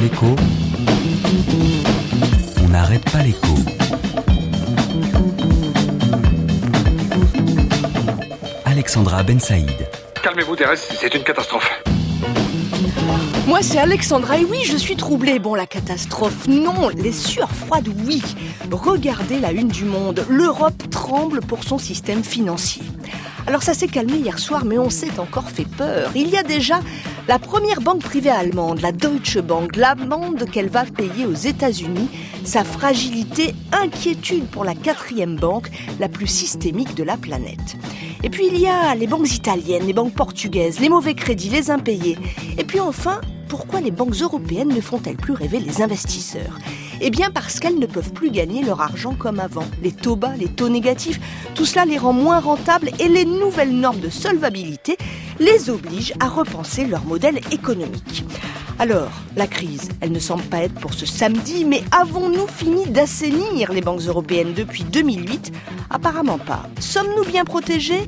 l'écho, on n'arrête pas l'écho. Alexandra Ben Saïd. Calmez-vous, Thérèse, c'est une catastrophe. Moi, c'est Alexandra, et oui, je suis troublée. Bon, la catastrophe, non. Les sueurs froides, oui. Regardez la une du monde. L'Europe tremble pour son système financier. Alors ça s'est calmé hier soir, mais on s'est encore fait peur. Il y a déjà la première banque privée allemande, la Deutsche Bank, l'amende qu'elle va payer aux États-Unis, sa fragilité, inquiétude pour la quatrième banque, la plus systémique de la planète. Et puis il y a les banques italiennes, les banques portugaises, les mauvais crédits, les impayés. Et puis enfin, pourquoi les banques européennes ne font-elles plus rêver les investisseurs? Eh bien parce qu'elles ne peuvent plus gagner leur argent comme avant. Les taux bas, les taux négatifs, tout cela les rend moins rentables et les nouvelles normes de solvabilité les obligent à repenser leur modèle économique. Alors, la crise, elle ne semble pas être pour ce samedi, mais avons-nous fini d'assainir les banques européennes depuis 2008 Apparemment pas. Sommes-nous bien protégés?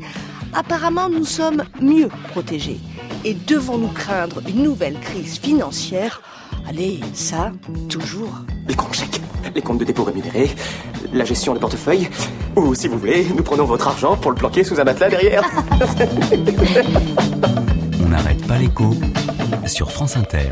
Apparemment, nous sommes mieux protégés. Et devons-nous craindre une nouvelle crise financière? Allez, ça, toujours. Les comptes chèques, les comptes de dépôt rémunérés, la gestion des portefeuilles, ou si vous voulez, nous prenons votre argent pour le planquer sous un matelas derrière. On n'arrête pas l'écho sur France Inter.